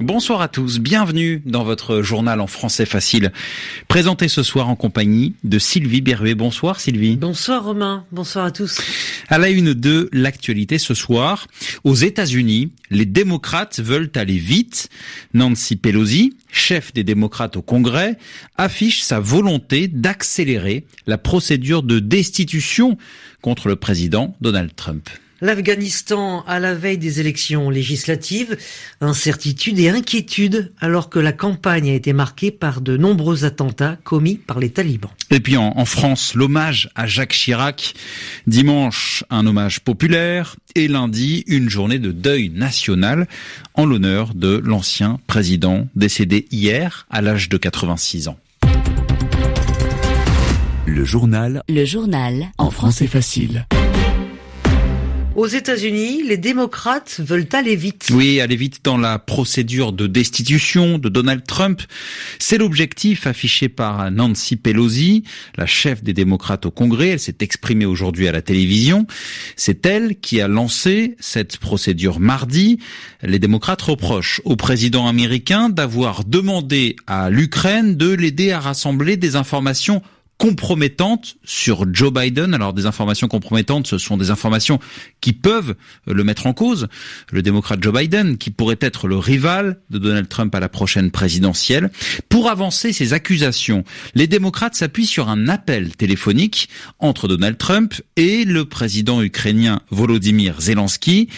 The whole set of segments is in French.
Bonsoir à tous, bienvenue dans votre journal en français facile. Présenté ce soir en compagnie de Sylvie Berruet. Bonsoir Sylvie. Bonsoir Romain, bonsoir à tous. À la une de l'actualité ce soir, aux États-Unis, les démocrates veulent aller vite. Nancy Pelosi, chef des démocrates au Congrès, affiche sa volonté d'accélérer la procédure de destitution contre le président Donald Trump. L'Afghanistan à la veille des élections législatives, incertitude et inquiétude alors que la campagne a été marquée par de nombreux attentats commis par les talibans. Et puis en, en France, l'hommage à Jacques Chirac. Dimanche, un hommage populaire et lundi, une journée de deuil national en l'honneur de l'ancien président décédé hier à l'âge de 86 ans. Le journal. Le journal. En français facile. Aux États-Unis, les démocrates veulent aller vite. Oui, aller vite dans la procédure de destitution de Donald Trump. C'est l'objectif affiché par Nancy Pelosi, la chef des démocrates au Congrès. Elle s'est exprimée aujourd'hui à la télévision. C'est elle qui a lancé cette procédure mardi. Les démocrates reprochent au président américain d'avoir demandé à l'Ukraine de l'aider à rassembler des informations compromettantes sur Joe Biden. Alors des informations compromettantes, ce sont des informations qui peuvent le mettre en cause. Le démocrate Joe Biden, qui pourrait être le rival de Donald Trump à la prochaine présidentielle. Pour avancer ces accusations, les démocrates s'appuient sur un appel téléphonique entre Donald Trump et le président ukrainien Volodymyr Zelensky.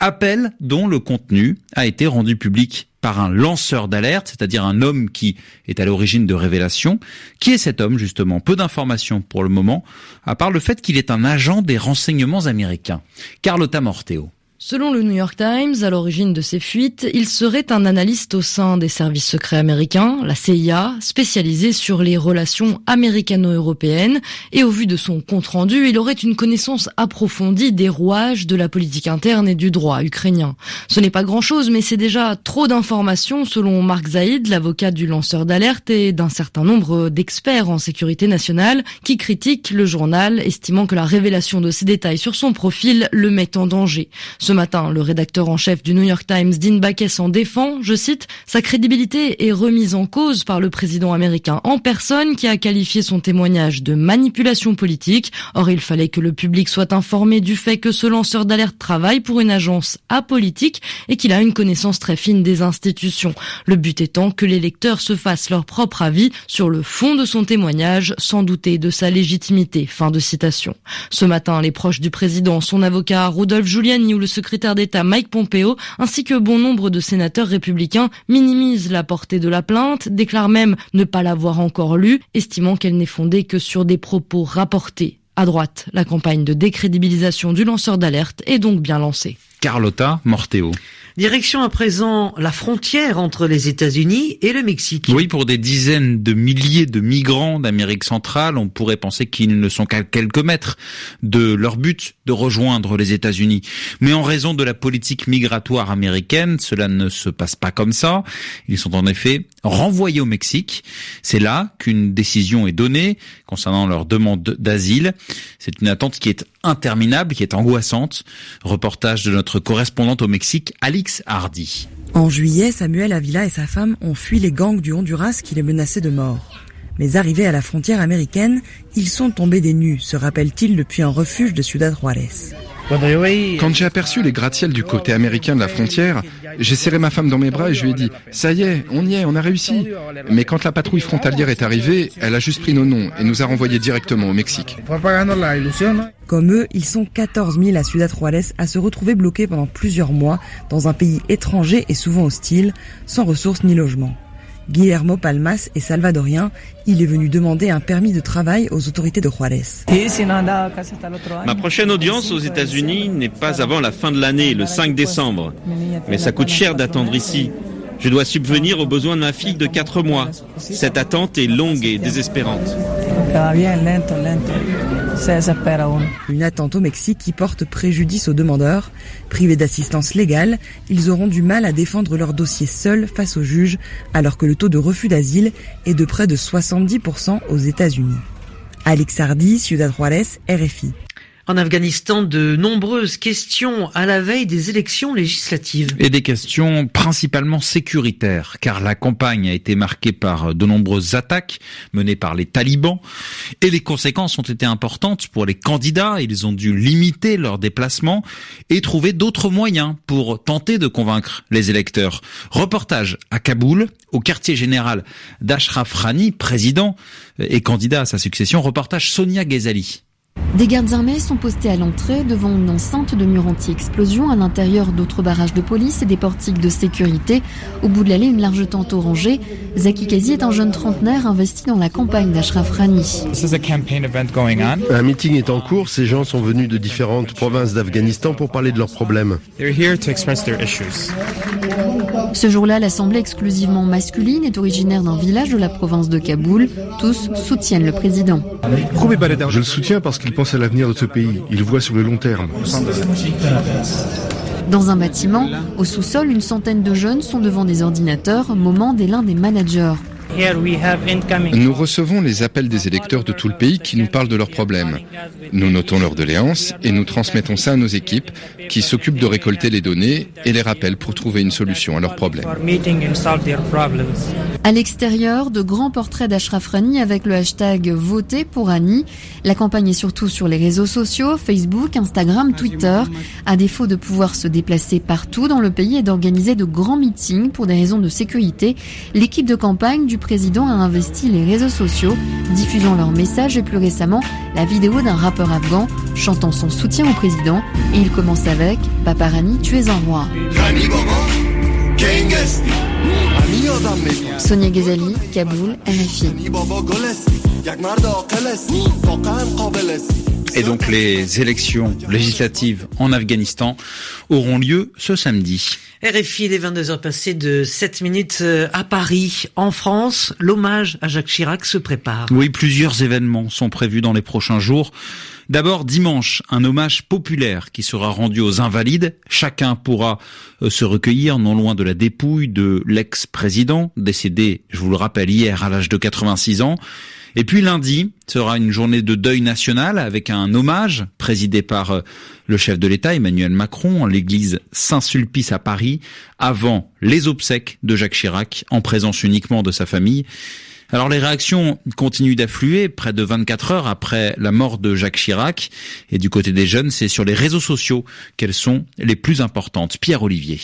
Appel dont le contenu a été rendu public par un lanceur d'alerte, c'est-à-dire un homme qui est à l'origine de révélations. Qui est cet homme, justement? Peu d'informations pour le moment, à part le fait qu'il est un agent des renseignements américains. Carlotta Morteo. Selon le New York Times, à l'origine de ces fuites, il serait un analyste au sein des services secrets américains, la CIA, spécialisé sur les relations américano-européennes, et au vu de son compte-rendu, il aurait une connaissance approfondie des rouages de la politique interne et du droit ukrainien. Ce n'est pas grand-chose, mais c'est déjà trop d'informations selon Mark Zaid, l'avocat du lanceur d'alerte et d'un certain nombre d'experts en sécurité nationale, qui critiquent le journal, estimant que la révélation de ces détails sur son profil le met en danger. Matin, le rédacteur en chef du New York Times, Dean Baquet, s'en défend, je cite, sa crédibilité est remise en cause par le président américain en personne qui a qualifié son témoignage de manipulation politique. Or, il fallait que le public soit informé du fait que ce lanceur d'alerte travaille pour une agence apolitique et qu'il a une connaissance très fine des institutions. Le but étant que les lecteurs se fassent leur propre avis sur le fond de son témoignage sans douter de sa légitimité. Fin de citation. Ce matin, les proches du président, son avocat Rudolph Giuliani ou le secrétaire d'État Mike Pompeo, ainsi que bon nombre de sénateurs républicains, minimisent la portée de la plainte, déclarent même ne pas l'avoir encore lue, estimant qu'elle n'est fondée que sur des propos rapportés. À droite, la campagne de décrédibilisation du lanceur d'alerte est donc bien lancée. Carlotta Morteo. Direction à présent la frontière entre les États-Unis et le Mexique. Oui, pour des dizaines de milliers de migrants d'Amérique centrale, on pourrait penser qu'ils ne sont qu'à quelques mètres de leur but de rejoindre les États-Unis. Mais en raison de la politique migratoire américaine, cela ne se passe pas comme ça. Ils sont en effet renvoyés au Mexique. C'est là qu'une décision est donnée concernant leur demande d'asile. C'est une attente qui est interminable, qui est angoissante. Reportage de notre correspondante au Mexique, Alix Hardy. En juillet, Samuel Avila et sa femme ont fui les gangs du Honduras qui les menaçaient de mort. Mais arrivés à la frontière américaine, ils sont tombés des nues, se rappelle-t-il depuis un refuge de Ciudad Juarez. Quand j'ai aperçu les gratte-ciels du côté américain de la frontière, j'ai serré ma femme dans mes bras et je lui ai dit « Ça y est, on y est, on a réussi !» Mais quand la patrouille frontalière est arrivée, elle a juste pris nos noms et nous a renvoyés directement au Mexique. Comme eux, ils sont 14 000 à Ciudad Juarez à se retrouver bloqués pendant plusieurs mois dans un pays étranger et souvent hostile, sans ressources ni logement. Guillermo Palmas est salvadorien. Il est venu demander un permis de travail aux autorités de Juarez. Ma prochaine audience aux États-Unis n'est pas avant la fin de l'année, le 5 décembre. Mais ça coûte cher d'attendre ici. Je dois subvenir aux besoins de ma fille de 4 mois. Cette attente est longue et désespérante. Une attente au Mexique qui porte préjudice aux demandeurs. Privés d'assistance légale, ils auront du mal à défendre leur dossier seuls face aux juges, alors que le taux de refus d'asile est de près de 70% aux États-Unis. Alex Hardy, Ciudad Juarez, RFI. En Afghanistan, de nombreuses questions à la veille des élections législatives. Et des questions principalement sécuritaires, car la campagne a été marquée par de nombreuses attaques menées par les talibans, et les conséquences ont été importantes pour les candidats. Ils ont dû limiter leurs déplacements et trouver d'autres moyens pour tenter de convaincre les électeurs. Reportage à Kaboul, au quartier général d'Ashraf Rani, président et candidat à sa succession. Reportage Sonia Ghezali. Des gardes armés sont postés à l'entrée devant une enceinte de murs anti-explosion à l'intérieur d'autres barrages de police et des portiques de sécurité. Au bout de l'allée, une large tente orangée. Zaki Kazi est un jeune trentenaire investi dans la campagne d'Ashraf Rani. Un meeting est en cours. Ces gens sont venus de différentes provinces d'Afghanistan pour parler de leurs problèmes. Ce jour-là, l'assemblée exclusivement masculine est originaire d'un village de la province de Kaboul. Tous soutiennent le président. Je le soutiens parce qu'il pense à l'avenir de ce pays. Il voit sur le long terme. Dans un bâtiment, au sous-sol, une centaine de jeunes sont devant des ordinateurs, moment des l'un des managers. Nous recevons les appels des électeurs de tout le pays qui nous parlent de leurs problèmes. Nous notons leurs doléances et nous transmettons ça à nos équipes qui s'occupent de récolter les données et les rappels pour trouver une solution à leurs problèmes. À l'extérieur, de grands portraits d'Ashraf Rani avec le hashtag Votez pour Annie. La campagne est surtout sur les réseaux sociaux, Facebook, Instagram, Twitter. À défaut de pouvoir se déplacer partout dans le pays et d'organiser de grands meetings pour des raisons de sécurité, l'équipe de campagne du président a investi les réseaux sociaux, diffusant leurs messages et plus récemment la vidéo d'un rappeur afghan chantant son soutien au président. Et il commence avec Papa Rani, tu es un roi. Sonia Ghazali, Kaboul, RFI. Et donc les élections législatives en Afghanistan auront lieu ce samedi. RFI, les 22 heures passées de 7 minutes euh, à Paris. En France, l'hommage à Jacques Chirac se prépare. Oui, plusieurs événements sont prévus dans les prochains jours. D'abord, dimanche, un hommage populaire qui sera rendu aux invalides. Chacun pourra euh, se recueillir non loin de la dépouille de l'ex-président, décédé, je vous le rappelle, hier à l'âge de 86 ans. Et puis lundi sera une journée de deuil national avec un hommage présidé par euh, le chef de l'État Emmanuel Macron en l'église Saint-Sulpice à Paris avant les obsèques de Jacques Chirac en présence uniquement de sa famille. Alors les réactions continuent d'affluer près de 24 heures après la mort de Jacques Chirac. Et du côté des jeunes, c'est sur les réseaux sociaux qu'elles sont les plus importantes. Pierre Olivier.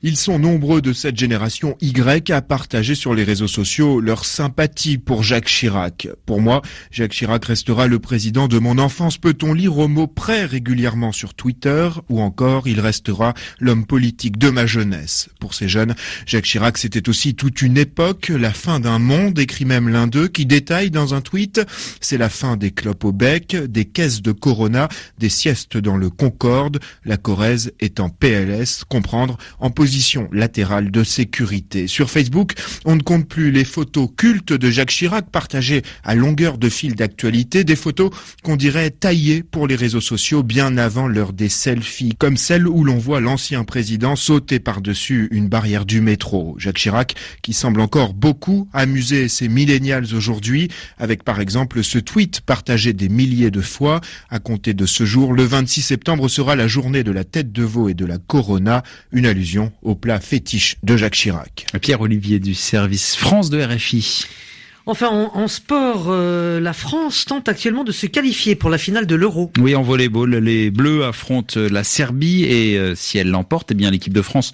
Ils sont nombreux de cette génération Y à partager sur les réseaux sociaux leur sympathie pour Jacques Chirac. Pour moi, Jacques Chirac restera le président de mon enfance, peut-on lire au mot près régulièrement sur Twitter, ou encore il restera l'homme politique de ma jeunesse? Pour ces jeunes, Jacques Chirac c'était aussi toute une époque, la fin d'un monde, écrit même l'un d'eux, qui détaille dans un tweet, c'est la fin des clopes au bec, des caisses de Corona, des siestes dans le Concorde, la Corrèze est en PLS, comprendre en position position latérale de sécurité. Sur Facebook, on ne compte plus les photos cultes de Jacques Chirac partagées à longueur de fil d'actualité, des photos qu'on dirait taillées pour les réseaux sociaux bien avant l'heure des selfies, comme celle où l'on voit l'ancien président sauter par-dessus une barrière du métro. Jacques Chirac, qui semble encore beaucoup amuser ses millénials aujourd'hui, avec par exemple ce tweet partagé des milliers de fois. À compter de ce jour, le 26 septembre sera la journée de la tête de veau et de la corona, une allusion au plat fétiche de Jacques Chirac. Pierre-Olivier du service France de RFI. Enfin, en, sport, euh, la France tente actuellement de se qualifier pour la finale de l'Euro. Oui, en volleyball, les Bleus affrontent la Serbie et euh, si elle l'emporte, eh bien l'équipe de France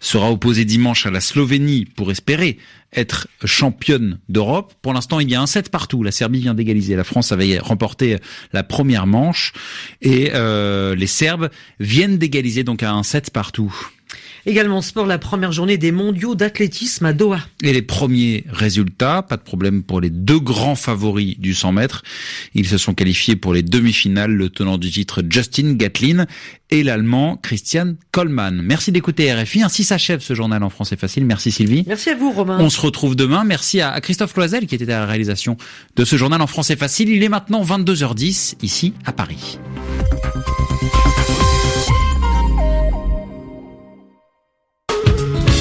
sera opposée dimanche à la Slovénie pour espérer être championne d'Europe. Pour l'instant, il y a un set partout. La Serbie vient d'égaliser. La France avait remporté la première manche et euh, les Serbes viennent d'égaliser donc à un set partout. Également sport, la première journée des mondiaux d'athlétisme à Doha. Et les premiers résultats, pas de problème pour les deux grands favoris du 100 mètres. Ils se sont qualifiés pour les demi-finales, le tenant du titre Justin Gatlin et l'allemand Christian Kollmann. Merci d'écouter RFI. Ainsi s'achève ce journal en français facile. Merci Sylvie. Merci à vous Romain. On se retrouve demain. Merci à Christophe Cloisel qui était à la réalisation de ce journal en français facile. Il est maintenant 22h10 ici à Paris.